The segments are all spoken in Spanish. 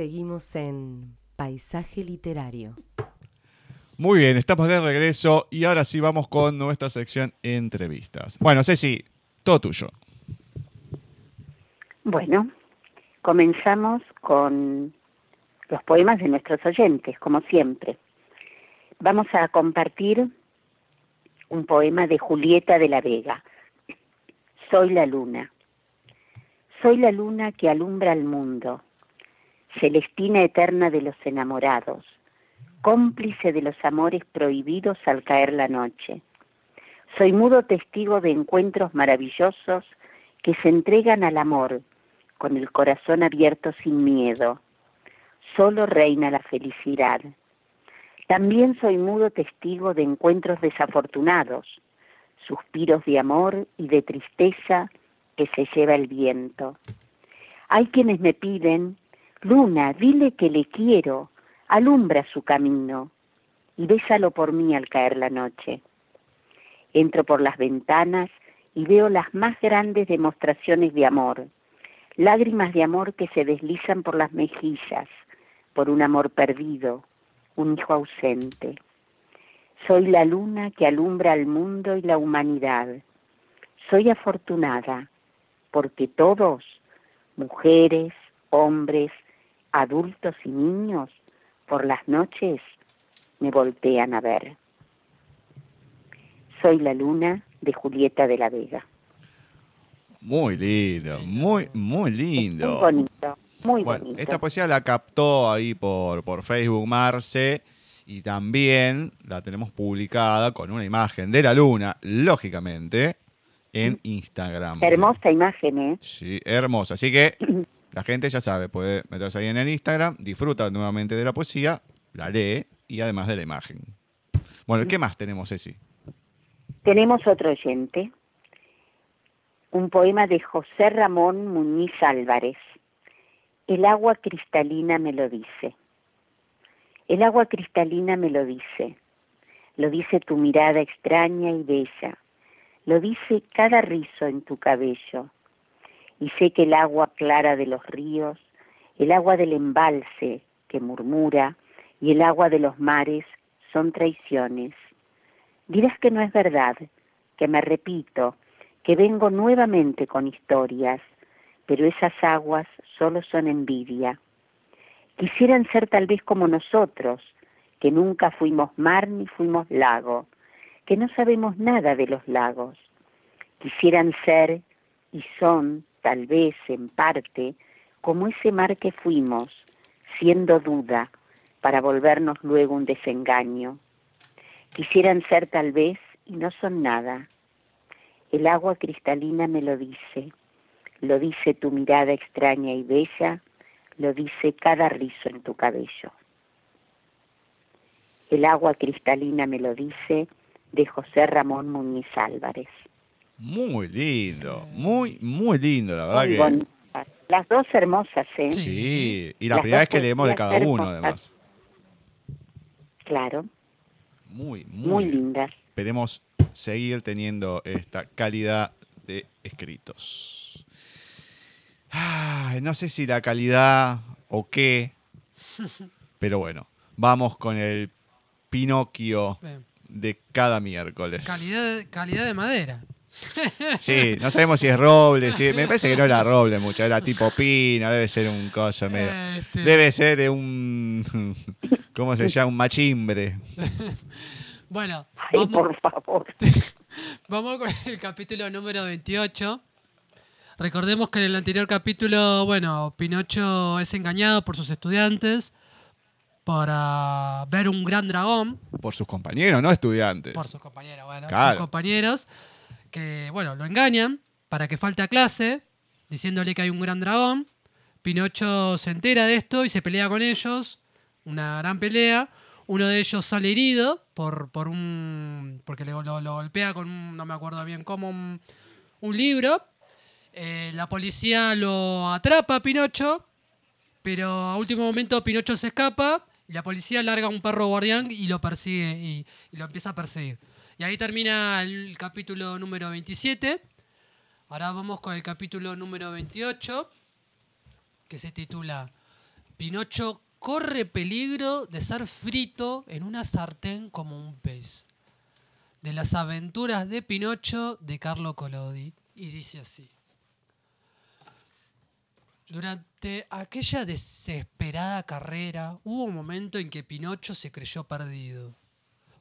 Seguimos en Paisaje Literario. Muy bien, estamos de regreso y ahora sí vamos con nuestra sección entrevistas. Bueno, Ceci, todo tuyo. Bueno, comenzamos con los poemas de nuestros oyentes, como siempre. Vamos a compartir un poema de Julieta de la Vega. Soy la luna. Soy la luna que alumbra el mundo, celestina eterna de los enamorados, cómplice de los amores prohibidos al caer la noche. Soy mudo testigo de encuentros maravillosos que se entregan al amor, con el corazón abierto sin miedo. Solo reina la felicidad. También soy mudo testigo de encuentros desafortunados, suspiros de amor y de tristeza que se lleva el viento. Hay quienes me piden, Luna, dile que le quiero, alumbra su camino y bésalo por mí al caer la noche. Entro por las ventanas y veo las más grandes demostraciones de amor, lágrimas de amor que se deslizan por las mejillas, por un amor perdido, un hijo ausente. Soy la luna que alumbra al mundo y la humanidad. Soy afortunada porque todos, mujeres, hombres, adultos y niños, por las noches me voltean a ver. Soy la luna de Julieta de la Vega. Muy lindo, muy, muy lindo. Muy bonito, muy Bueno, bonito. esta poesía la captó ahí por, por Facebook Marce y también la tenemos publicada con una imagen de la luna, lógicamente, en Instagram. Hermosa imagen, ¿eh? Sí, hermosa. Así que la gente ya sabe, puede meterse ahí en el Instagram, disfruta nuevamente de la poesía, la lee y además de la imagen. Bueno, ¿qué más tenemos, Ceci? Tenemos otro oyente, un poema de José Ramón Muñiz Álvarez. El agua cristalina me lo dice. El agua cristalina me lo dice. Lo dice tu mirada extraña y bella. Lo dice cada rizo en tu cabello. Y sé que el agua clara de los ríos, el agua del embalse que murmura y el agua de los mares son traiciones. Dirás que no es verdad, que me repito, que vengo nuevamente con historias, pero esas aguas solo son envidia. Quisieran ser tal vez como nosotros, que nunca fuimos mar ni fuimos lago, que no sabemos nada de los lagos. Quisieran ser y son, tal vez en parte, como ese mar que fuimos, siendo duda, para volvernos luego un desengaño. Quisieran ser tal vez y no son nada. El agua cristalina me lo dice, lo dice tu mirada extraña y bella, lo dice cada rizo en tu cabello. El agua cristalina me lo dice de José Ramón Muñiz Álvarez. Muy lindo, muy, muy lindo, la verdad Muy que. Las dos hermosas, ¿eh? Sí, y la Las primera vez que leemos de cada uno, además. Claro, Muy, muy, muy lindas. Esperemos seguir teniendo esta calidad de escritos. Ay, no sé si la calidad o qué, pero bueno, vamos con el Pinocchio de cada miércoles. Calidad, calidad de madera. Sí, no sabemos si es roble, si- me parece que no era roble mucho, era tipo pina, debe ser un coso medio. Este, Debe ser de un. ¿Cómo se llama? Un machimbre. Bueno, Ay, vamos, por favor. vamos con el capítulo número 28. Recordemos que en el anterior capítulo, bueno, Pinocho es engañado por sus estudiantes para ver un gran dragón. Por sus compañeros, no estudiantes. por sus compañeros, bueno, Claro. sus compañeros que, bueno, lo engañan para que falte a clase, diciéndole que hay un gran dragón. Pinocho se entera de esto y se pelea con ellos, una gran pelea. Uno de ellos sale herido por, por un. porque le- lo, lo golpea con un, no me acuerdo bien cómo, un, libro. Eh, la policía lo atrapa a Pinocho, pero a último momento Pinocho se escapa y la policía larga un perro guardián y lo persigue y lo empieza a perseguir. Y ahí termina el capítulo número 27. Ahora vamos con el capítulo número 28, que se titula Pinocho corre peligro de ser frito en una sartén como un pez. De las aventuras de Pinocho de Carlo Collodi. Y dice así. Durante aquella desesperada carrera hubo un momento en que Pinocho se creyó perdido,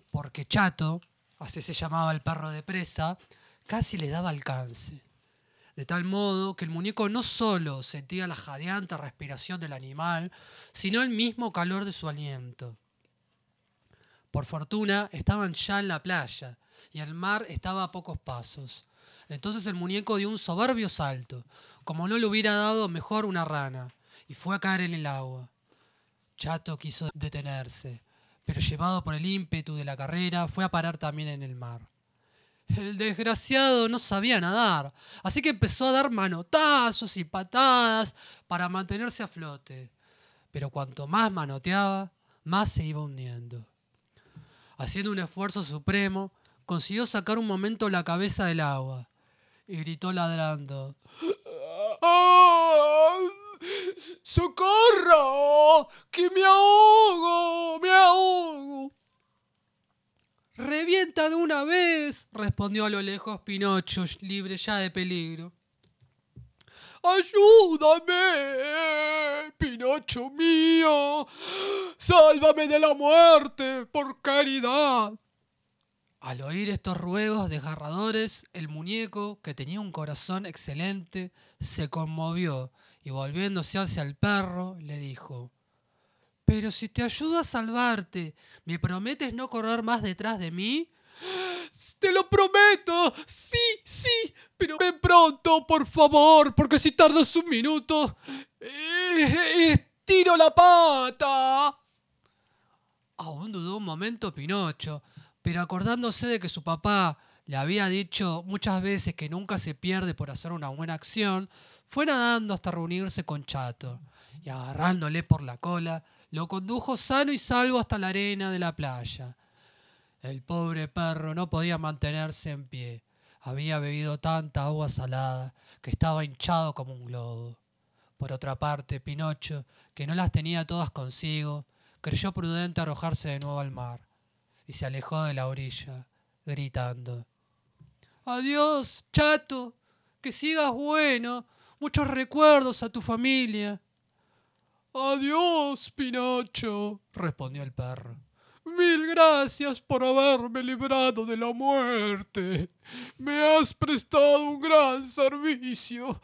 porque Chato, así se llamaba el perro de presa, casi le daba alcance. De tal modo que el muñeco no solo sentía la jadeante respiración del animal, sino el mismo calor de su aliento. Por fortuna estaban ya en la playa y el mar estaba a pocos pasos. Entonces el muñeco dio un soberbio salto, como no le hubiera dado mejor una rana, y fue a caer en el agua. Chato quiso detenerse, pero llevado por el ímpetu de la carrera, fue a parar también en el mar. El desgraciado no sabía nadar, así que empezó a dar manotazos y patadas para mantenerse a flote. Pero cuanto más manoteaba, más se iba hundiendo. Haciendo un esfuerzo supremo, consiguió sacar un momento la cabeza del agua y gritó ladrando. ¡Socorro! ¡Que me ahogo! ¡Me ahogo! Revienta de una vez, respondió a lo lejos Pinocho, libre ya de peligro. ¡Ayúdame! Pinocho mío. Sálvame de la muerte, por caridad. Al oír estos ruegos desgarradores, el muñeco, que tenía un corazón excelente, se conmovió y volviéndose hacia el perro, le dijo, Pero si te ayudo a salvarte, ¿me prometes no correr más detrás de mí? Te lo prometo. Sí, sí. Pero ven pronto, por favor, porque si tardas un minuto, eh, estiro la pata. Aún dudó un momento Pinocho, pero acordándose de que su papá le había dicho muchas veces que nunca se pierde por hacer una buena acción, fue nadando hasta reunirse con Chato, y agarrándole por la cola, lo condujo sano y salvo hasta la arena de la playa. El pobre perro no podía mantenerse en pie. Había bebido tanta agua salada que estaba hinchado como un globo. Por otra parte, Pinocho, que no las tenía todas consigo, creyó prudente arrojarse de nuevo al mar y se alejó de la orilla, gritando. Adiós, chato, que sigas bueno, muchos recuerdos a tu familia. Adiós, Pinocho, respondió el perro. Mil gracias por haberme librado de la muerte. Me has prestado un gran servicio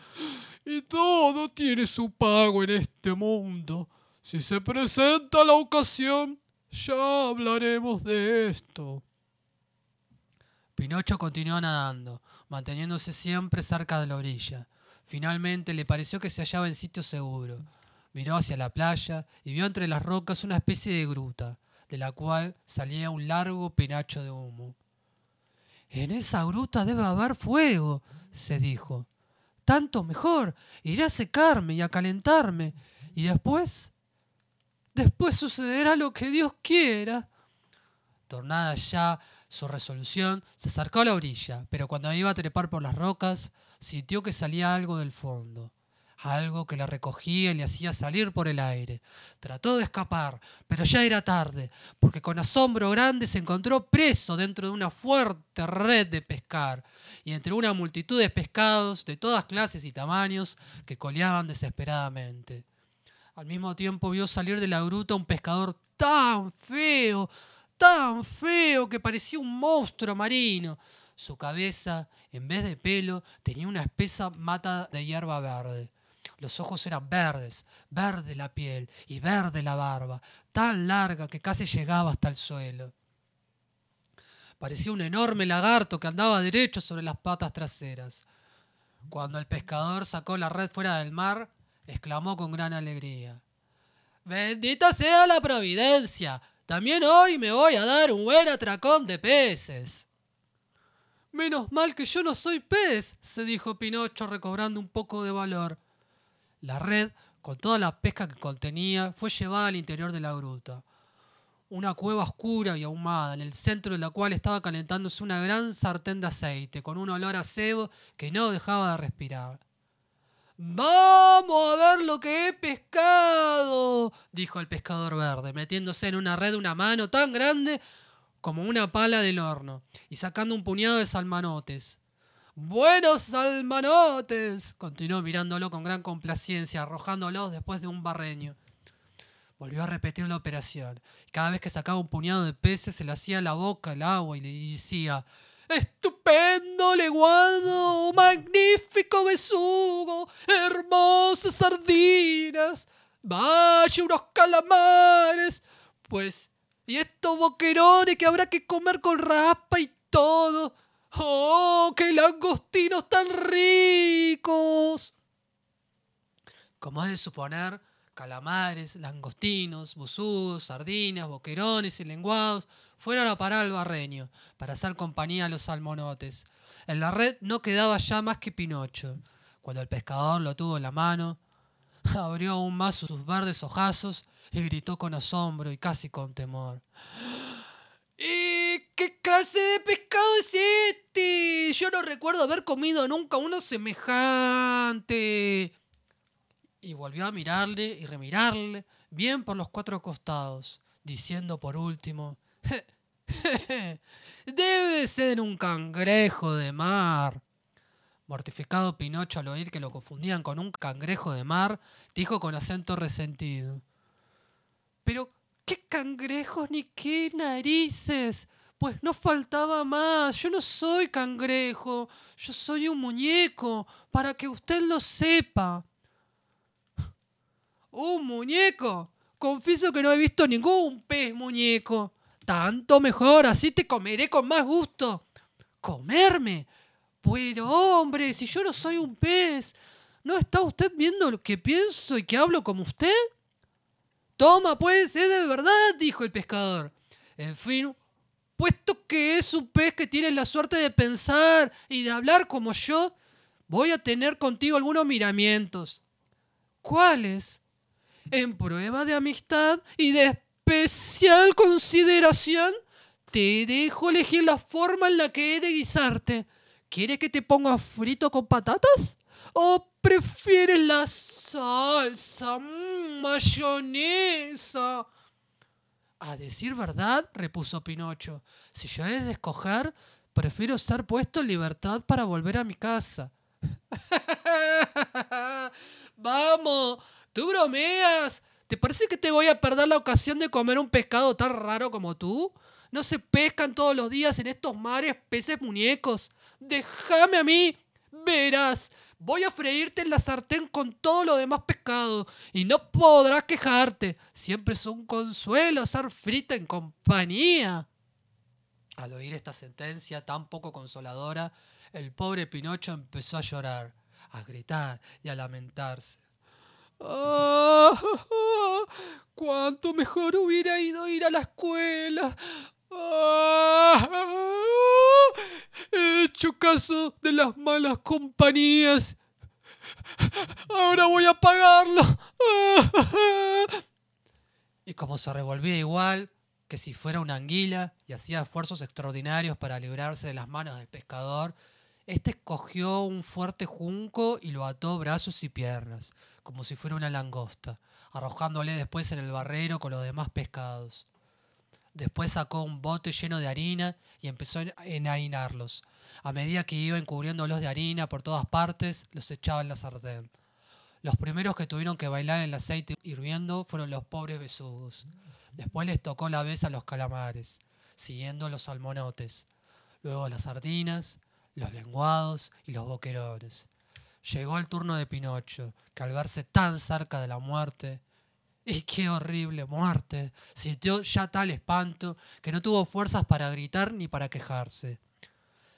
y todo tiene su pago en este mundo. Si se presenta la ocasión, ya hablaremos de esto. Pinocho continuó nadando, manteniéndose siempre cerca de la orilla. Finalmente le pareció que se hallaba en sitio seguro. Miró hacia la playa y vio entre las rocas una especie de gruta, de la cual salía un largo penacho de humo. En esa gruta debe haber fuego, se dijo. Tanto mejor. Iré a secarme y a calentarme. Y después Después sucederá lo que Dios quiera. Tornada ya su resolución, se acercó a la orilla, pero cuando iba a trepar por las rocas, sintió que salía algo del fondo, algo que la recogía y le hacía salir por el aire. Trató de escapar, pero ya era tarde, porque con asombro grande se encontró preso dentro de una fuerte red de pescar, y entre una multitud de pescados de todas clases y tamaños que coleaban desesperadamente. Al mismo tiempo vio salir de la gruta un pescador tan feo, tan feo que parecía un monstruo marino. Su cabeza, en vez de pelo, tenía una espesa mata de hierba verde. Los ojos eran verdes, verde la piel y verde la barba, tan larga que casi llegaba hasta el suelo. Parecía un enorme lagarto que andaba derecho sobre las patas traseras. Cuando el pescador sacó la red fuera del mar, exclamó con gran alegría. Bendita sea la providencia. También hoy me voy a dar un buen atracón de peces. Menos mal que yo no soy pez, se dijo Pinocho recobrando un poco de valor. La red, con toda la pesca que contenía, fue llevada al interior de la gruta. Una cueva oscura y ahumada, en el centro de la cual estaba calentándose una gran sartén de aceite, con un olor a cebo que no dejaba de respirar. Vamos a ver lo que he pescado, dijo el pescador verde, metiéndose en una red una mano tan grande como una pala del horno y sacando un puñado de salmanotes. Buenos salmanotes, continuó mirándolo con gran complacencia, arrojándolos después de un barreño. Volvió a repetir la operación. Cada vez que sacaba un puñado de peces se le hacía la boca el agua y le decía ¡Estupendo leguado! ¡Magnífico besugo! ¡Hermosas sardinas! ¡Vaya unos calamares! Pues, ¿y estos boquerones que habrá que comer con raspa y todo? ¡Oh, qué langostinos tan ricos! Como es de suponer, calamares, langostinos, busugos, sardinas, boquerones y lenguados fueron a parar al barreño para hacer compañía a los salmonotes. En la red no quedaba ya más que Pinocho. Cuando el pescador lo tuvo en la mano, abrió aún más sus verdes ojazos y gritó con asombro y casi con temor. ¿Y qué clase de pescado es este? Yo no recuerdo haber comido nunca uno semejante. Y volvió a mirarle y remirarle bien por los cuatro costados, diciendo por último, Debe ser un cangrejo de mar. Mortificado Pinocho al oír que lo confundían con un cangrejo de mar, dijo con acento resentido. Pero, ¿qué cangrejos ni qué narices? Pues no faltaba más. Yo no soy cangrejo. Yo soy un muñeco, para que usted lo sepa. ¿Un muñeco? Confieso que no he visto ningún pez muñeco. Tanto mejor, así te comeré con más gusto. ¿Comerme? Pero hombre, si yo no soy un pez, ¿no está usted viendo lo que pienso y que hablo como usted? Toma, pues, es de verdad, dijo el pescador. En fin, puesto que es un pez que tiene la suerte de pensar y de hablar como yo, voy a tener contigo algunos miramientos. ¿Cuáles? En prueba de amistad y de especial consideración, te dejo elegir la forma en la que he de guisarte. ¿Quieres que te ponga frito con patatas? ¿O prefieres la salsa, mayonesa? A decir verdad, repuso Pinocho, si yo he de escoger, prefiero ser puesto en libertad para volver a mi casa. Vamos, tú bromeas. ¿Te parece que te voy a perder la ocasión de comer un pescado tan raro como tú? No se pescan todos los días en estos mares peces muñecos. Déjame a mí. Verás, voy a freírte en la sartén con todo lo demás pescado y no podrás quejarte. Siempre es un consuelo ser frita en compañía. Al oír esta sentencia tan poco consoladora, el pobre Pinocho empezó a llorar, a gritar y a lamentarse. ¡Ah! ¡Cuánto mejor hubiera ido ir a la escuela! ¡Ah! He hecho caso de las malas compañías. Ahora voy a pagarlo. Y como se revolvía igual que si fuera una anguila y hacía esfuerzos extraordinarios para librarse de las manos del pescador, este cogió un fuerte junco y lo ató brazos y piernas como si fuera una langosta, arrojándole después en el barrero con los demás pescados. Después sacó un bote lleno de harina y empezó a enhainarlos. A medida que iba encubriéndolos de harina por todas partes, los echaba en la sartén. Los primeros que tuvieron que bailar en el aceite hirviendo fueron los pobres besugos. Después les tocó la vez a los calamares, siguiendo los salmonotes. Luego las sardinas, los lenguados y los boquerones. Llegó el turno de Pinocho, que al verse tan cerca de la muerte, y qué horrible muerte, sintió ya tal espanto que no tuvo fuerzas para gritar ni para quejarse.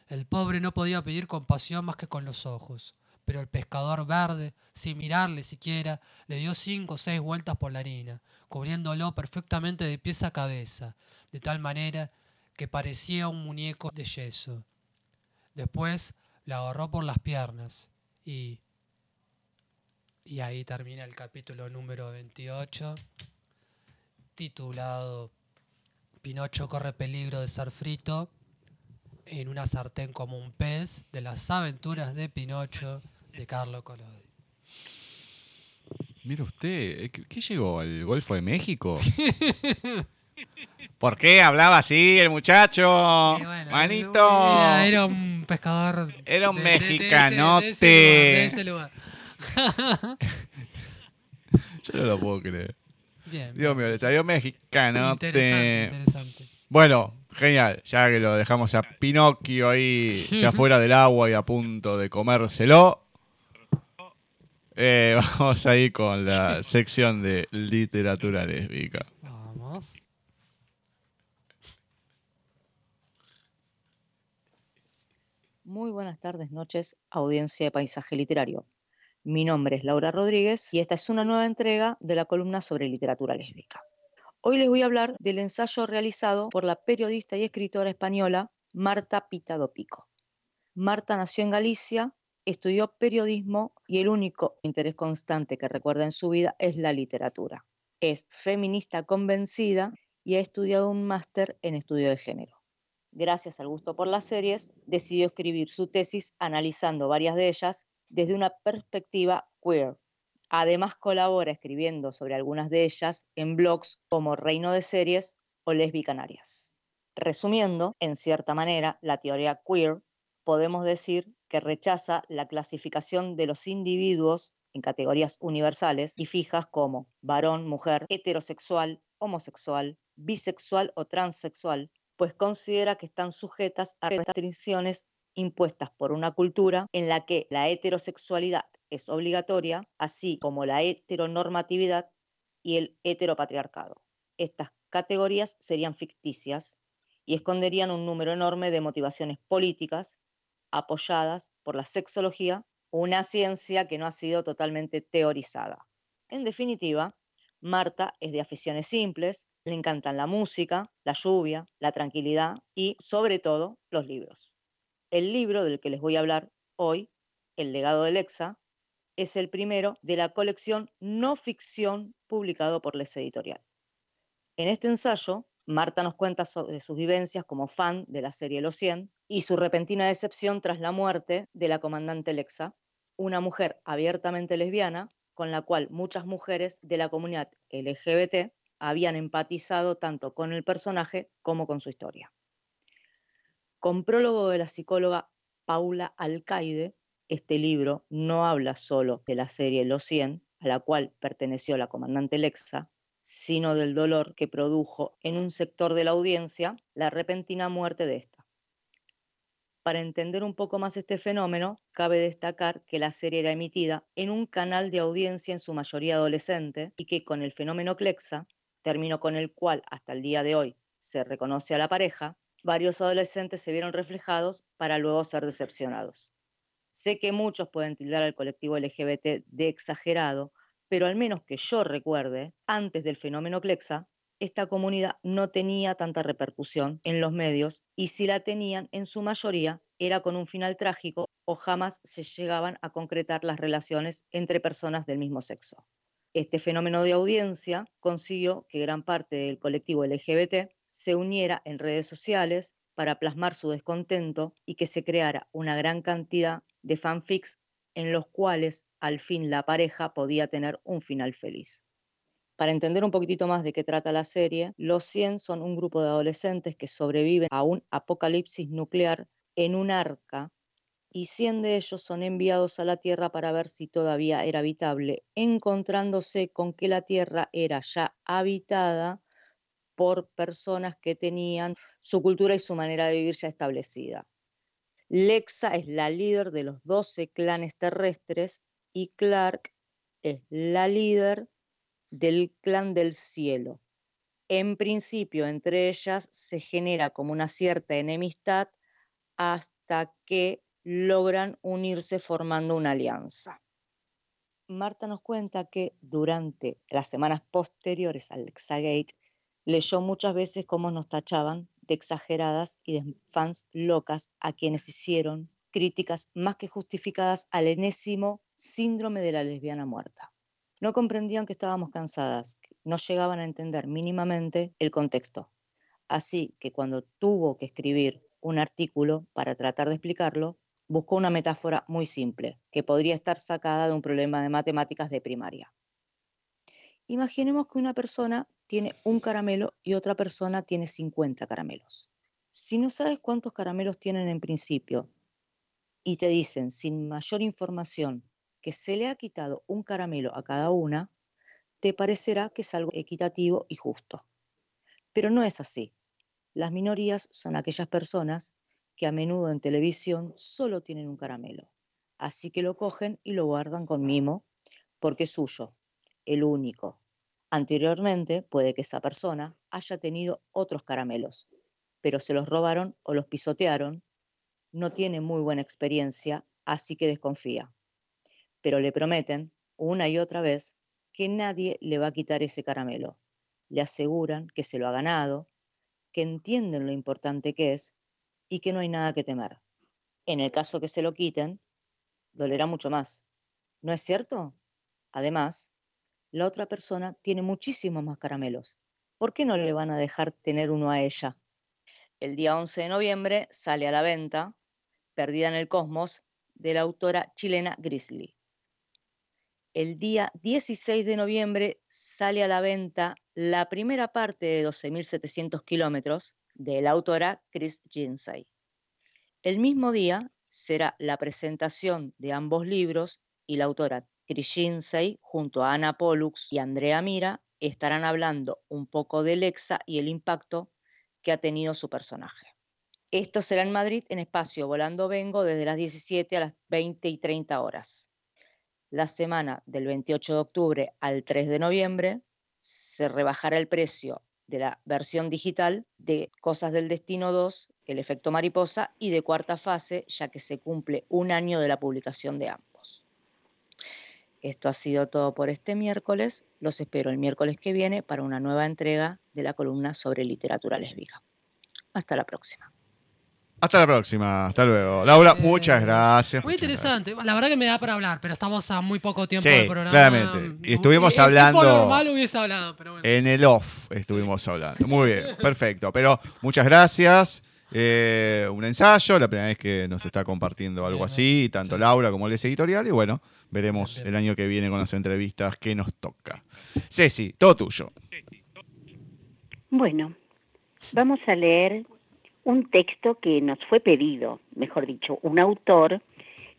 El pobre no podía pedir compasión más que con los ojos, pero el pescador verde, sin mirarle siquiera, le dio cinco o seis vueltas por la harina, cubriéndolo perfectamente de pies a cabeza, de tal manera que parecía un muñeco de yeso. Después la agarró por las piernas y, y ahí termina el capítulo número 28, titulado Pinocho corre peligro de ser frito en una sartén como un pez de las aventuras de Pinocho de Carlo Collodi. Mira usted, eh, ¿qué, llegó? ¿Al Golfo de México? ¿Por qué hablaba así el muchacho? Bueno, Manito. Era, era un pescador. Era un de- mexicanote. De ese lugar. de ese lugar. Yo no lo puedo creer. Bien. Dios mío, le salió. Interesante, interesante. Bueno, genial. Ya que lo dejamos a Pinocchio ahí, ya fuera del agua y a punto de comérselo. eh, vamos ahí con la sección de literatura lésbica. Vamos. Muy buenas tardes, noches, audiencia de Paisaje Literario. Mi nombre es Laura Rodríguez y esta es una nueva entrega de la columna sobre literatura lésbica. Hoy les voy a hablar del ensayo realizado por la periodista y escritora española Marta Pitado Pico. Marta nació en Galicia, estudió periodismo y el único interés constante que recuerda en su vida es la literatura. Es feminista convencida y ha estudiado un máster en estudio de género gracias al gusto por las series, decidió escribir su tesis analizando varias de ellas desde una perspectiva queer. Además colabora escribiendo sobre algunas de ellas en blogs como Reino de Series o Lesbicanarias. Resumiendo, en cierta manera, la teoría queer, podemos decir que rechaza la clasificación de los individuos en categorías universales y fijas como varón, mujer, heterosexual, homosexual, bisexual o transexual, pues considera que están sujetas a restricciones impuestas por una cultura en la que la heterosexualidad es obligatoria, así como la heteronormatividad y el heteropatriarcado. Estas categorías serían ficticias y esconderían un número enorme de motivaciones políticas apoyadas por la sexología, una ciencia que no ha sido totalmente teorizada. En definitiva, Marta es de aficiones simples, le encantan la música, la lluvia, la tranquilidad y, sobre todo, los libros. El libro del que les voy a hablar hoy, El legado de Lexa, es el primero de la colección No Ficción publicado por Les Editorial. En este ensayo, Marta nos cuenta sobre sus vivencias como fan de la serie Los 100 y su repentina decepción tras la muerte de la comandante Lexa, una mujer abiertamente lesbiana con la cual muchas mujeres de la comunidad LGBT habían empatizado tanto con el personaje como con su historia. Con prólogo de la psicóloga Paula Alcaide, este libro no habla solo de la serie Los 100, a la cual perteneció la comandante Lexa, sino del dolor que produjo en un sector de la audiencia la repentina muerte de esta. Para entender un poco más este fenómeno, cabe destacar que la serie era emitida en un canal de audiencia en su mayoría adolescente y que con el fenómeno Clexa, término con el cual hasta el día de hoy se reconoce a la pareja, varios adolescentes se vieron reflejados para luego ser decepcionados. Sé que muchos pueden tildar al colectivo LGBT de exagerado, pero al menos que yo recuerde, antes del fenómeno Clexa, esta comunidad no tenía tanta repercusión en los medios y si la tenían, en su mayoría, era con un final trágico o jamás se llegaban a concretar las relaciones entre personas del mismo sexo. Este fenómeno de audiencia consiguió que gran parte del colectivo LGBT se uniera en redes sociales para plasmar su descontento y que se creara una gran cantidad de fanfics en los cuales al fin la pareja podía tener un final feliz. Para entender un poquitito más de qué trata la serie, los 100 son un grupo de adolescentes que sobreviven a un apocalipsis nuclear en un arca y 100 de ellos son enviados a la Tierra para ver si todavía era habitable, encontrándose con que la Tierra era ya habitada por personas que tenían su cultura y su manera de vivir ya establecida. Lexa es la líder de los 12 clanes terrestres y Clark es la líder del clan del cielo. En principio, entre ellas se genera como una cierta enemistad hasta que logran unirse formando una alianza. Marta nos cuenta que durante las semanas posteriores al Lexagate leyó muchas veces cómo nos tachaban de exageradas y de fans locas a quienes hicieron críticas más que justificadas al enésimo síndrome de la lesbiana muerta. No comprendían que estábamos cansadas, no llegaban a entender mínimamente el contexto. Así que cuando tuvo que escribir un artículo para tratar de explicarlo, buscó una metáfora muy simple, que podría estar sacada de un problema de matemáticas de primaria. Imaginemos que una persona tiene un caramelo y otra persona tiene 50 caramelos. Si no sabes cuántos caramelos tienen en principio y te dicen sin mayor información que se le ha quitado un caramelo a cada una, te parecerá que es algo equitativo y justo. Pero no es así. Las minorías son aquellas personas que a menudo en televisión solo tienen un caramelo. Así que lo cogen y lo guardan con mimo porque es suyo, el único. Anteriormente puede que esa persona haya tenido otros caramelos, pero se los robaron o los pisotearon. No tiene muy buena experiencia, así que desconfía. Pero le prometen una y otra vez que nadie le va a quitar ese caramelo. Le aseguran que se lo ha ganado, que entienden lo importante que es y que no hay nada que temer. En el caso que se lo quiten, dolerá mucho más. ¿No es cierto? Además, la otra persona tiene muchísimos más caramelos. ¿Por qué no le van a dejar tener uno a ella? El día 11 de noviembre sale a la venta Perdida en el Cosmos de la autora chilena Grizzly. El día 16 de noviembre sale a la venta la primera parte de 12.700 kilómetros de la autora Chris Jinsey. El mismo día será la presentación de ambos libros y la autora Chris Jinsey junto a Ana Pollux y Andrea Mira estarán hablando un poco de Lexa y el impacto que ha tenido su personaje. Esto será en Madrid en espacio Volando Vengo desde las 17 a las 20 y 30 horas. La semana del 28 de octubre al 3 de noviembre se rebajará el precio de la versión digital de Cosas del Destino 2, El efecto mariposa y de cuarta fase, ya que se cumple un año de la publicación de ambos. Esto ha sido todo por este miércoles. Los espero el miércoles que viene para una nueva entrega de la columna sobre literatura lésbica. Hasta la próxima. Hasta la próxima. Hasta luego. Laura, Eh, muchas gracias. Muy muchas interesante. La verdad que me da para hablar, pero estamos a muy poco tiempo Sí, del programa. claramente. Y estuvimos En hablando- tiempo normal hubiese hablado, pero bueno. En el off estuvimos hablando. Muy bien, perfecto. Pero muchas gracias. Eh, un ensayo, la primera vez que nos está compartiendo algo así, tanto sí. Laura como el editorial. Y bueno, veremos el año que viene con las entrevistas que nos toca. Ceci, todo tuyo. Bueno, vamos a leer un texto que nos fue pedido, mejor dicho, un autor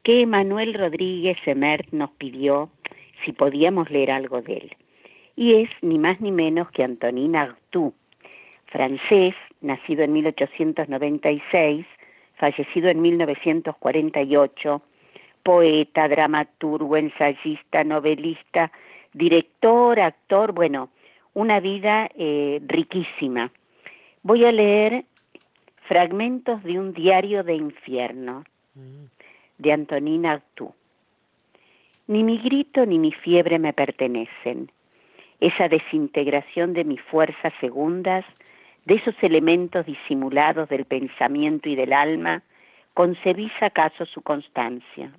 que Manuel Rodríguez Emert nos pidió si podíamos leer algo de él. Y es ni más ni menos que Antonin Artaud, francés, nacido en 1896, fallecido en 1948, poeta, dramaturgo, ensayista, novelista, director, actor, bueno, una vida eh, riquísima. Voy a leer fragmentos de un diario de infierno Mm. de Antonin Artaud. Ni mi grito ni mi fiebre me pertenecen. Esa desintegración de mis fuerzas segundas, de esos elementos disimulados del pensamiento y del alma, concebís acaso su constancia.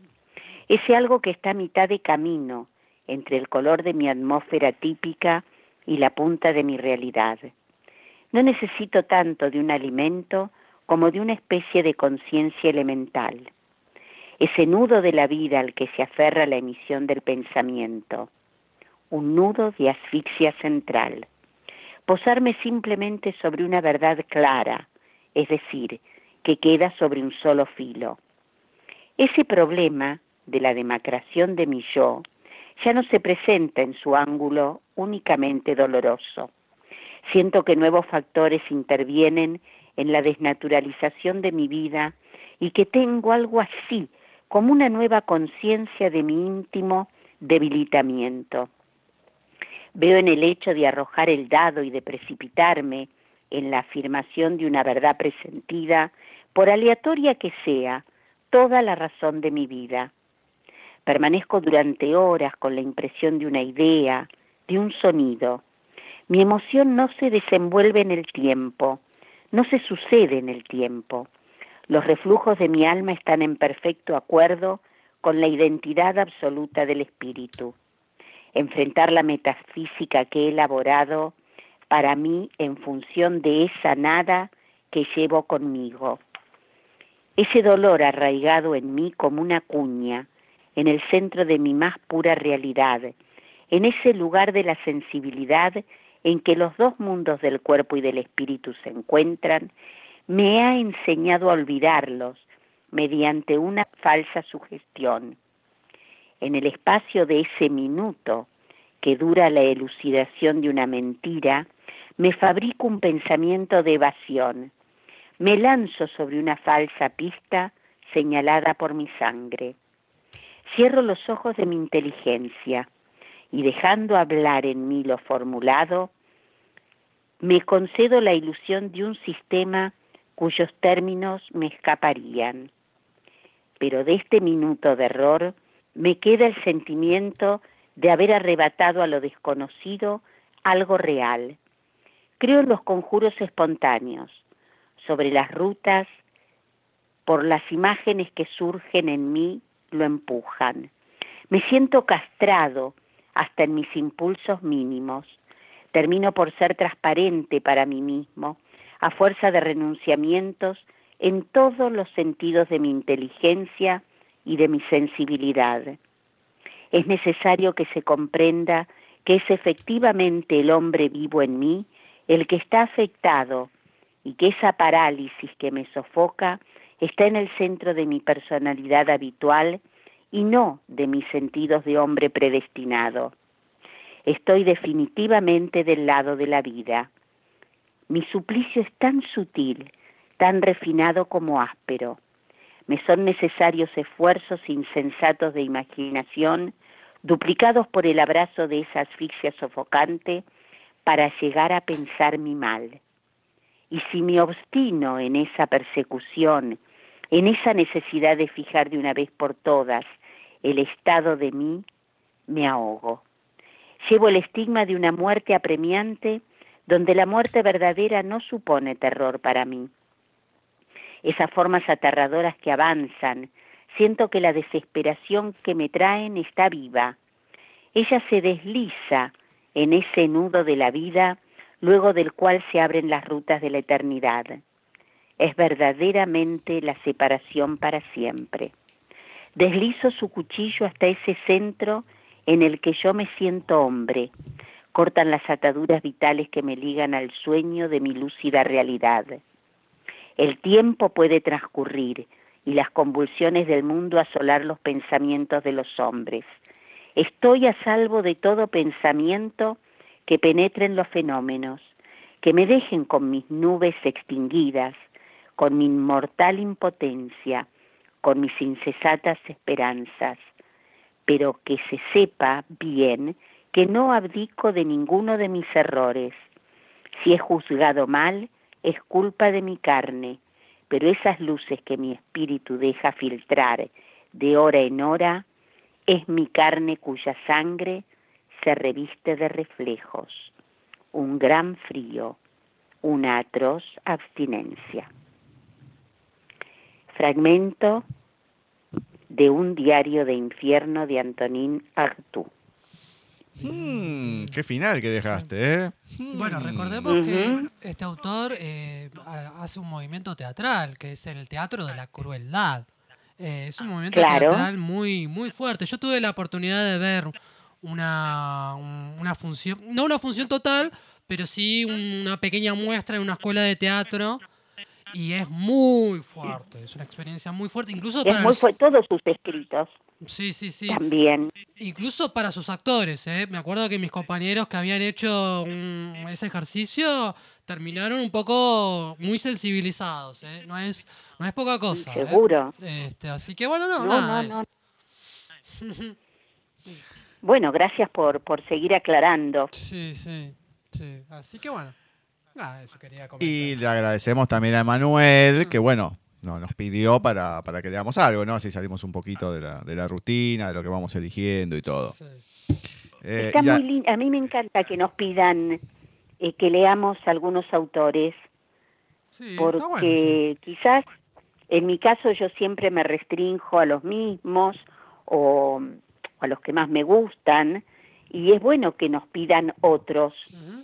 Ese algo que está a mitad de camino entre el color de mi atmósfera típica y la punta de mi realidad. No necesito tanto de un alimento como de una especie de conciencia elemental, ese nudo de la vida al que se aferra la emisión del pensamiento, un nudo de asfixia central, posarme simplemente sobre una verdad clara, es decir, que queda sobre un solo filo. Ese problema de la demacración de mi yo ya no se presenta en su ángulo únicamente doloroso. Siento que nuevos factores intervienen en la desnaturalización de mi vida y que tengo algo así como una nueva conciencia de mi íntimo debilitamiento. Veo en el hecho de arrojar el dado y de precipitarme en la afirmación de una verdad presentida, por aleatoria que sea, toda la razón de mi vida. Permanezco durante horas con la impresión de una idea, de un sonido. Mi emoción no se desenvuelve en el tiempo, no se sucede en el tiempo. Los reflujos de mi alma están en perfecto acuerdo con la identidad absoluta del espíritu. Enfrentar la metafísica que he elaborado para mí en función de esa nada que llevo conmigo. Ese dolor arraigado en mí como una cuña, en el centro de mi más pura realidad, en ese lugar de la sensibilidad en que los dos mundos del cuerpo y del espíritu se encuentran, me ha enseñado a olvidarlos mediante una falsa sugestión. En el espacio de ese minuto que dura la elucidación de una mentira, me fabrico un pensamiento de evasión, me lanzo sobre una falsa pista señalada por mi sangre. Cierro los ojos de mi inteligencia y dejando hablar en mí lo formulado, me concedo la ilusión de un sistema cuyos términos me escaparían. Pero de este minuto de error me queda el sentimiento de haber arrebatado a lo desconocido algo real. Creo en los conjuros espontáneos, sobre las rutas, por las imágenes que surgen en mí, lo empujan. Me siento castrado hasta en mis impulsos mínimos. Termino por ser transparente para mí mismo, a fuerza de renunciamientos en todos los sentidos de mi inteligencia y de mi sensibilidad. Es necesario que se comprenda que es efectivamente el hombre vivo en mí el que está afectado y que esa parálisis que me sofoca está en el centro de mi personalidad habitual y no de mis sentidos de hombre predestinado. Estoy definitivamente del lado de la vida. Mi suplicio es tan sutil, tan refinado como áspero. Me son necesarios esfuerzos insensatos de imaginación, duplicados por el abrazo de esa asfixia sofocante, para llegar a pensar mi mal. Y si me obstino en esa persecución, en esa necesidad de fijar de una vez por todas el estado de mí, me ahogo. Llevo el estigma de una muerte apremiante donde la muerte verdadera no supone terror para mí. Esas formas aterradoras que avanzan, siento que la desesperación que me traen está viva. Ella se desliza en ese nudo de la vida, luego del cual se abren las rutas de la eternidad. Es verdaderamente la separación para siempre. Deslizo su cuchillo hasta ese centro en el que yo me siento hombre. Cortan las ataduras vitales que me ligan al sueño de mi lúcida realidad. El tiempo puede transcurrir y las convulsiones del mundo asolar los pensamientos de los hombres. Estoy a salvo de todo pensamiento que penetre en los fenómenos, que me dejen con mis nubes extinguidas, con mi inmortal impotencia, con mis incesatas esperanzas, pero que se sepa bien que no abdico de ninguno de mis errores. Si he juzgado mal, es culpa de mi carne, pero esas luces que mi espíritu deja filtrar de hora en hora, es mi carne cuya sangre se reviste de reflejos, un gran frío, una atroz abstinencia. Fragmento de un diario de infierno de Antonín Artú. Hmm, qué final que dejaste, ¿eh? Bueno, Hmm. recordemos que este autor eh, ha- hace un movimiento teatral, que es el teatro de la crueldad. Eh, es un movimiento Claro. teatral muy, muy fuerte. Yo tuve la oportunidad de ver una, un- una función, no una función total, pero sí una pequeña muestra en una escuela de teatro. Y es muy fuerte, es una experiencia muy fuerte, incluso Es para muy los- fue todos sus escritos Sí, sí, sí. también. Incluso para sus actores, ¿eh? Me acuerdo que mis compañeros que habían hecho un- ese ejercicio terminaron un poco muy sensibilizados, ¿eh? No es, no es poca cosa. ¿eh? Seguro. Este, así que bueno, no, No, nada. no, no. eso. Bueno, gracias por, por seguir aclarando. Sí, sí, sí. Así que bueno. Nada, eso quería comentar. Y le agradecemos también a Emanuel, que bueno, no, nos pidió para, para que leamos algo, ¿no? Así salimos un poquito de la, de la rutina, de lo que vamos eligiendo y todo. Sí. Eh, Está y a- muy lindo. A mí me encanta que nos pidan eh, que leamos algunos autores, Sí, está bueno. porque sí. quizás en mi caso yo siempre me restrinjo a los mismos o a los que más me gustan y es bueno que nos pidan otros. Ujú.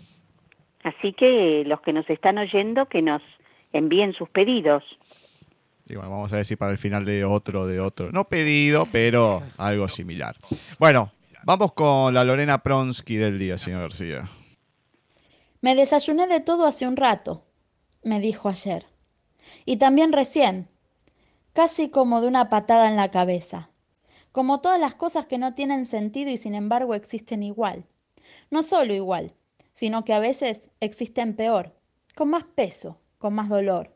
Así que los que nos están oyendo que nos envíen sus pedidos. y bueno, vamos a decir para el final de otro, de otro. No pedido, pero algo similar. Bueno, Vamos con la Lorena Pronsky del día, señor García. Me desayuné de todo hace un rato, me dijo ayer. Y también recién, casi como de una patada en la cabeza. Como todas las cosas que no tienen sentido y sin embargo existen igual. No solo igual, sino que a veces existen peor, con más peso, con más dolor.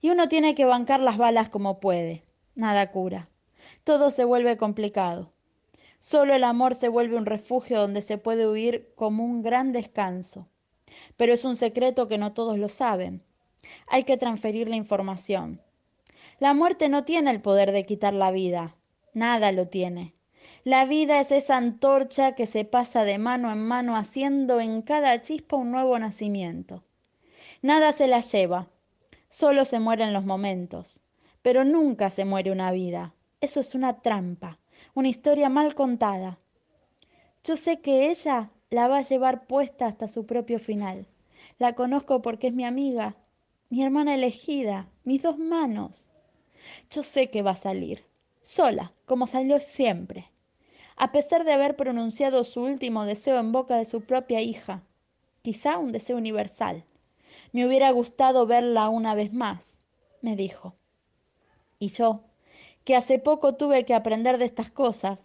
Y uno tiene que bancar las balas como puede. Nada cura. Todo se vuelve complicado. Solo el amor se vuelve un refugio donde se puede huir como un gran descanso. Pero es un secreto que no todos lo saben. Hay que transferir la información. La muerte no tiene el poder de quitar la vida. Nada lo tiene. La vida es esa antorcha que se pasa de mano en mano haciendo en cada chispa un nuevo nacimiento. Nada se la lleva, solo se mueren los momentos, pero nunca se muere una vida. Eso es una trampa, una historia mal contada. Yo sé que ella la va a llevar puesta hasta su propio final. La conozco porque es mi amiga, mi hermana elegida, mis dos manos. Yo sé que va a salir, sola, como salió siempre, a pesar de haber pronunciado su último deseo en boca de su propia hija, quizá un deseo universal. Me hubiera gustado verla una vez más, me dijo. Y yo, que hace poco tuve que aprender de estas cosas,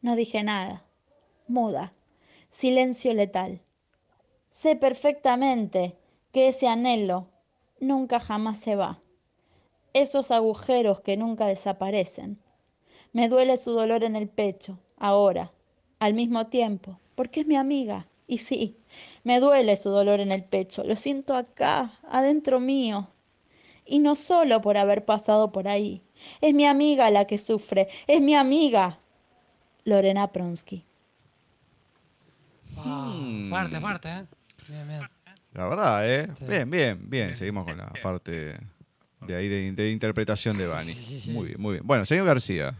no dije nada, muda, silencio letal. Sé perfectamente que ese anhelo nunca jamás se va, esos agujeros que nunca desaparecen. Me duele su dolor en el pecho, ahora, al mismo tiempo, porque es mi amiga. Y sí, me duele su dolor en el pecho, lo siento acá, adentro mío. Y no solo por haber pasado por ahí, es mi amiga la que sufre, es mi amiga. Lorena Pronsky. Wow, Hmm. Fuerte, fuerte, ¿eh? Bien, bien. La verdad, ¿eh? Sí. Bien, bien, bien. Seguimos con la parte de ahí de, de interpretación de Bani. Muy bien, muy bien. Bueno, señor García.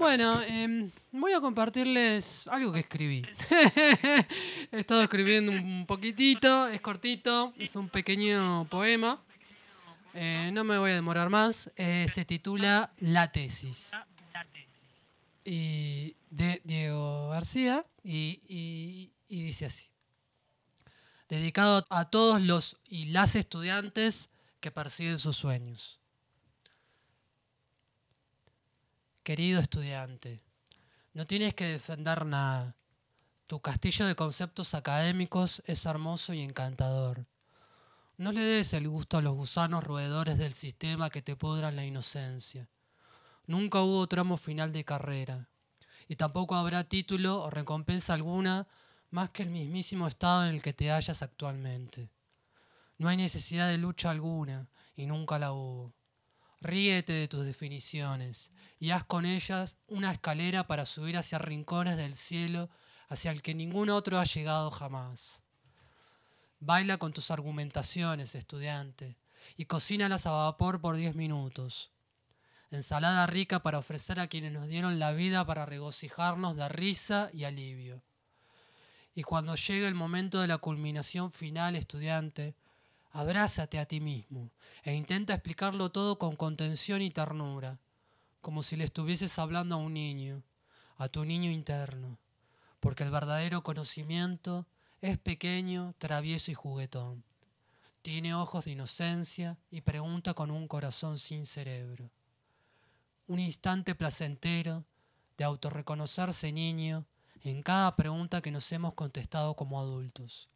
Bueno, em, voy a compartirles algo que escribí. He estado escribiendo un poquitito, es cortito, es un pequeño poema. Eh, no me voy a demorar más. eh, se titula La tesis. Y de Diego García y, dice así. Dedicado a todos los y las estudiantes que persiguen sus sueños. Querido estudiante, no tienes que defender nada. Tu castillo de conceptos académicos es hermoso y encantador. No le des el gusto a los gusanos roedores del sistema que te pudran la inocencia. Nunca hubo tramo final de carrera, y tampoco habrá título o recompensa alguna más que el mismísimo estado en el que te hallas actualmente. No hay necesidad de lucha alguna, y nunca la hubo. Ríete de tus definiciones y haz con ellas una escalera para subir hacia rincones del cielo hacia el que ningún otro ha llegado jamás. Baila con tus argumentaciones, estudiante, y cocínalas a vapor por diez minutos. Ensalada rica para ofrecer a quienes nos dieron la vida para regocijarnos de risa y alivio. Y cuando llegue el momento de la culminación final, estudiante, abrázate a ti mismo e intenta explicarlo todo con contención y ternura, como si le estuvieses hablando a un niño, a tu niño interno, porque el verdadero conocimiento es pequeño, travieso y juguetón. Tiene ojos de inocencia y pregunta con un corazón sin cerebro. Un instante placentero de autorreconocerse niño en cada pregunta que nos hemos contestado como adultos,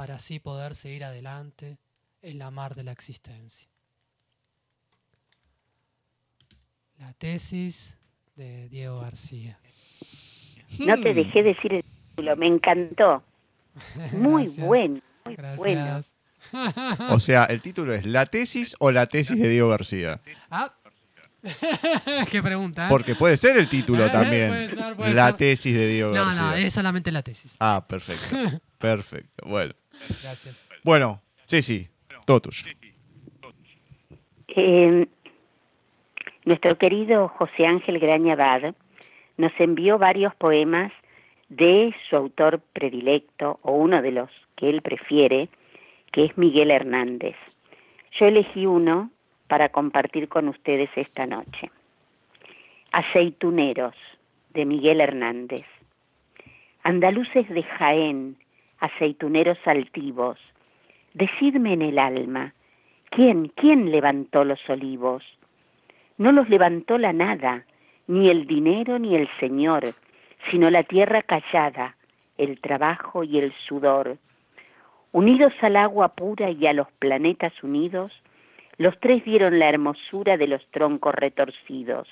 para así poder seguir adelante en la mar de la existencia. La tesis de Diego García. No te dejé decir el título, me encantó. Muy Gracias. bueno, muy bueno. Gracias. O sea, el título es ¿La tesis o la tesis de Diego García? Ah. Qué pregunta. ¿eh? Porque puede ser el título también. puede ser, puede la ser. tesis de Diego No, García. no, es solamente la tesis. Ah, perfecto. Perfecto. Bueno. Gracias. Bueno, sí, sí. Todo tuyo. Eh, nuestro querido José Ángel Graña Abad nos envió varios poemas de su autor predilecto, o uno de los que él prefiere, que es Miguel Hernández. Yo elegí uno para compartir con ustedes esta noche. Aceituneros, de Miguel Hernández. Andaluces de Jaén, aceituneros altivos, decidme en el alma, ¿quién, quién levantó los olivos? No los levantó la nada, ni el dinero ni el Señor, sino la tierra callada, el trabajo y el sudor. Unidos al agua pura y a los planetas unidos, los tres dieron la hermosura de los troncos retorcidos.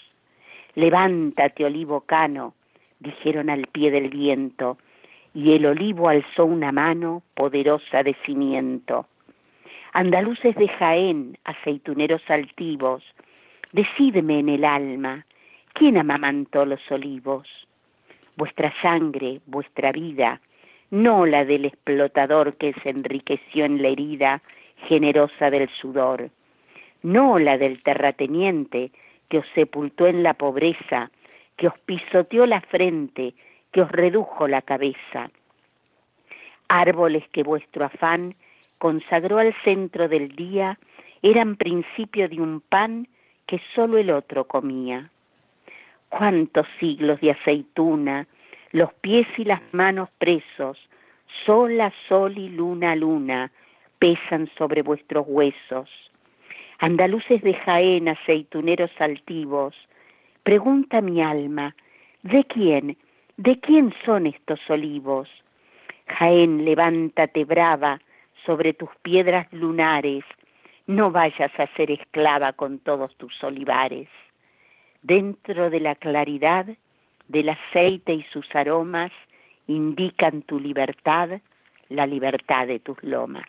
Levántate, olivo cano, dijeron al pie del viento, y el olivo alzó una mano poderosa de cimiento. Andaluces de Jaén, aceituneros altivos, decídeme en el alma, ¿quién amamantó los olivos? Vuestra sangre, vuestra vida, no la del explotador que se enriqueció en la herida generosa del sudor, no la del terrateniente que os sepultó en la pobreza, que os pisoteó la frente, que os redujo la cabeza. Árboles que vuestro afán consagró al centro del día eran principio de un pan que sólo el otro comía. Cuántos siglos de aceituna, los pies y las manos presos, sol a sol y luna a luna, pesan sobre vuestros huesos. Andaluces de Jaén, aceituneros altivos, pregunta mi alma, ¿de quién, de quién son estos olivos? Jaén, levántate brava sobre tus piedras lunares, no vayas a ser esclava con todos tus olivares. Dentro de la claridad del aceite y sus aromas indican tu libertad, la libertad de tus lomas.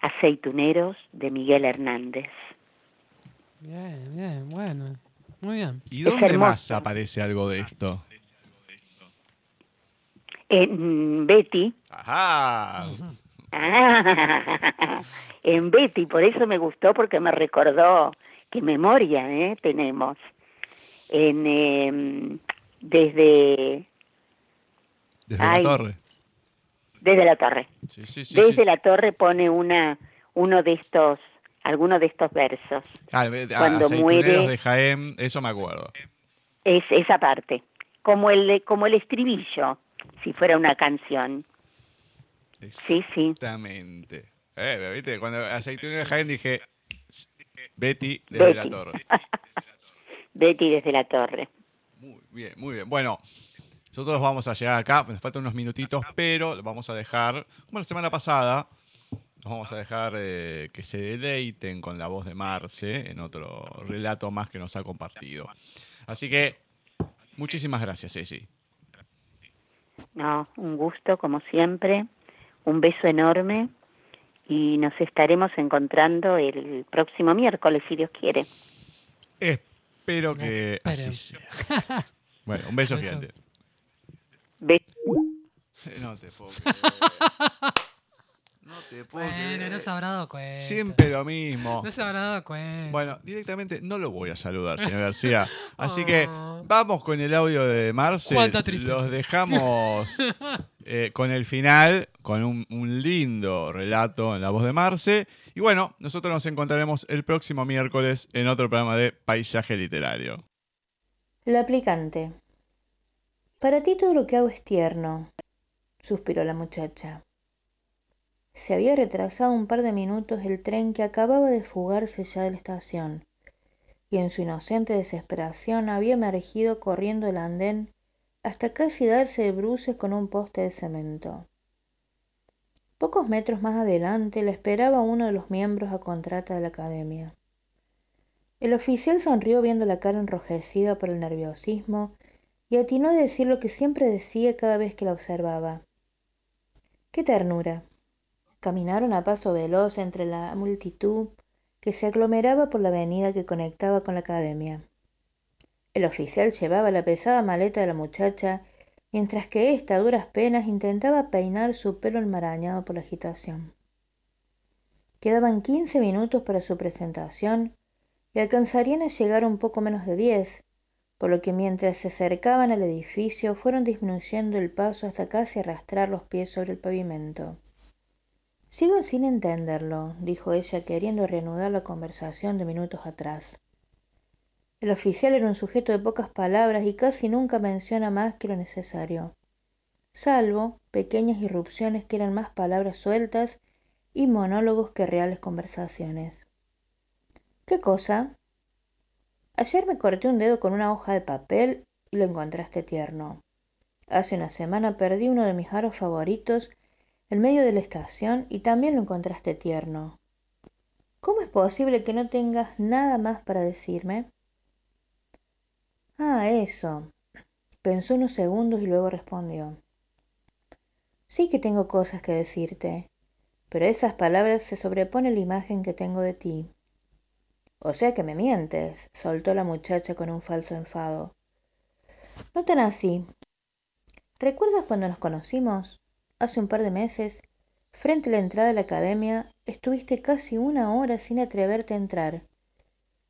Aceituneros de Miguel Hernández. Bien, bien, bueno. Muy bien. ¿Y Es dónde hermoso. más aparece algo de esto? En Betty, Ajá. Ah, en Betty, por eso me gustó porque me recordó qué memoria ¿eh? tenemos. En, em, desde, Desde Ay. la torre. desde la torre. Sí, sí, sí. desde sí. la torre pone una uno de estos, alguno de estos versos. Ah, cuando muere- de Jaén, eso me acuerdo. Es esa parte, como el como el estribillo, si fuera una canción. Sí, sí. Exactamente. Eh, ¿viste? Cuando aceituneros de Jaén dije "S- Betty desde la torre. Betty desde la torre. Muy bien, muy bien. Bueno, nosotros vamos a llegar acá, nos faltan unos minutitos, pero lo vamos a dejar, como la semana pasada, nos vamos a dejar eh, que se deleiten con la voz de Marce en otro relato más que nos ha compartido. Así que, muchísimas gracias, Ceci. No, un gusto como siempre, un beso enorme y nos estaremos encontrando el próximo miércoles si Dios quiere. Espero que así sea. Bueno, un beso Beso. gigante. Be- No te puedo creer. No te puedo Bueno, creer. no se habrá dado cuenta. Siempre lo mismo. No se habrá dado cuenta. Bueno, directamente no lo voy a saludar, señor García. Así que Oh. vamos con el audio de Marce. Cuánta tristeza. Los dejamos eh, con el final, con un, un lindo relato en la voz de Marce. Y bueno, nosotros nos encontraremos el próximo miércoles en otro programa de Paisaje Literario. La aplicante. Para ti todo lo que hago es tierno, suspiró la muchacha. Se había retrasado un par de minutos el tren que acababa de fugarse ya de la estación, y en su inocente desesperación había emergido corriendo el andén hasta casi darse de bruces con un poste de cemento. Pocos metros más adelante la esperaba uno de los miembros a contrata de la academia. El oficial sonrió viendo la cara enrojecida por el nerviosismo y atinó a decir lo que siempre decía cada vez que la observaba. ¡Qué ternura! Caminaron a paso veloz entre la multitud que se aglomeraba por la avenida que conectaba con la academia. El oficial llevaba la pesada maleta de la muchacha, mientras que ésta a duras penas intentaba peinar su pelo enmarañado por la agitación. Quedaban quince minutos para su presentación y alcanzarían a llegar un poco menos de diez, por lo que mientras se acercaban al edificio fueron disminuyendo el paso hasta casi arrastrar los pies sobre el pavimento. Sigo sin entenderlo, dijo ella queriendo reanudar la conversación de minutos atrás. El oficial era un sujeto de pocas palabras y casi nunca menciona más que lo necesario, salvo pequeñas irrupciones que eran más palabras sueltas y monólogos que reales conversaciones. ¿Qué cosa? Ayer me corté un dedo con una hoja de papel y lo encontraste tierno. Hace una semana perdí uno de mis aros favoritos en medio de la estación y también lo encontraste tierno. ¿Cómo es posible que no tengas nada más para decirme? Ah, eso. Pensó unos segundos y luego respondió. Sí que tengo cosas que decirte, pero esas palabras se sobreponen la imagen que tengo de ti. O sea que me mientes, soltó la muchacha con un falso enfado. No tan así. ¿Recuerdas cuando nos conocimos? Hace un par de meses, frente a la entrada de la academia, estuviste casi una hora sin atreverte a entrar.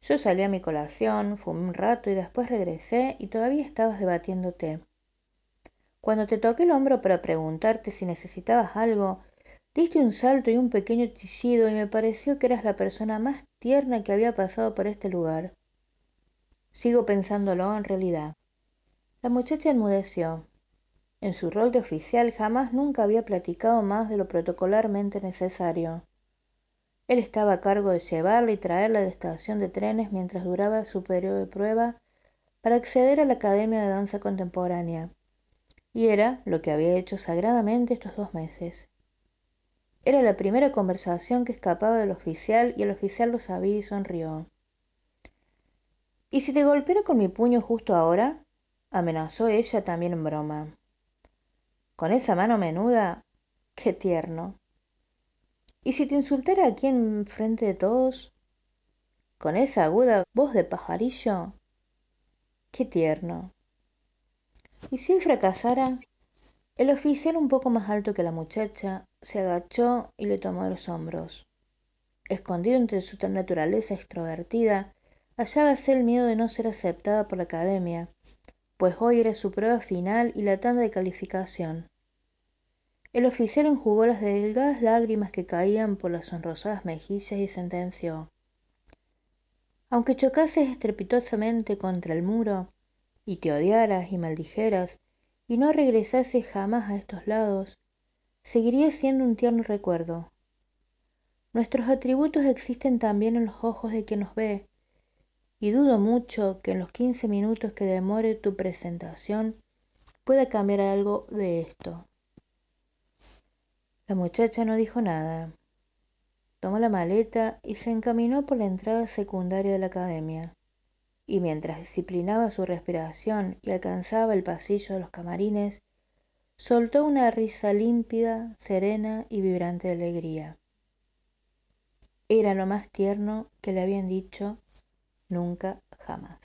Yo salí a mi colación, fumé un rato y después regresé y todavía estabas debatiéndote. Cuando te toqué el hombro para preguntarte si necesitabas algo, Diste un salto y un pequeño chillido y me pareció que eras la persona más tierna que había pasado por este lugar. Sigo pensándolo en realidad. La muchacha enmudeció. En su rol de oficial jamás nunca había platicado más de lo protocolarmente necesario. Él estaba a cargo de llevarla y traerla de estación de trenes mientras duraba su periodo de prueba para acceder a la Academia de Danza Contemporánea. Y era lo que había hecho sagradamente estos dos meses. Era la primera conversación que escapaba del oficial y el oficial lo sabía y sonrió. ¿Y si te golpeara con mi puño justo ahora? amenazó ella también en broma. Con esa mano menuda, qué tierno. ¿Y si te insultara aquí en frente de todos? Con esa aguda voz de pajarillo, qué tierno. ¿Y si hoy fracasara? El oficial, un poco más alto que la muchacha, se agachó y le tomó los hombros. Escondido entre su naturaleza extrovertida, hallábase el miedo de no ser aceptada por la academia, pues hoy era su prueba final y la tanda de calificación. El oficial enjugó las delgadas lágrimas que caían por las sonrosadas mejillas y sentenció aunque chocases estrepitosamente contra el muro y te odiaras y maldijeras y no regresases jamás a estos lados, seguiría siendo un tierno recuerdo. Nuestros atributos existen también en los ojos de quien nos ve, y dudo mucho que en los quince minutos que demore tu presentación pueda cambiar algo de esto. La muchacha no dijo nada. Tomó la maleta y se encaminó por la entrada secundaria de la academia y mientras disciplinaba su respiración y alcanzaba el pasillo de los camarines, soltó una risa límpida, serena y vibrante de alegría. Era lo más tierno que le habían dicho nunca jamás.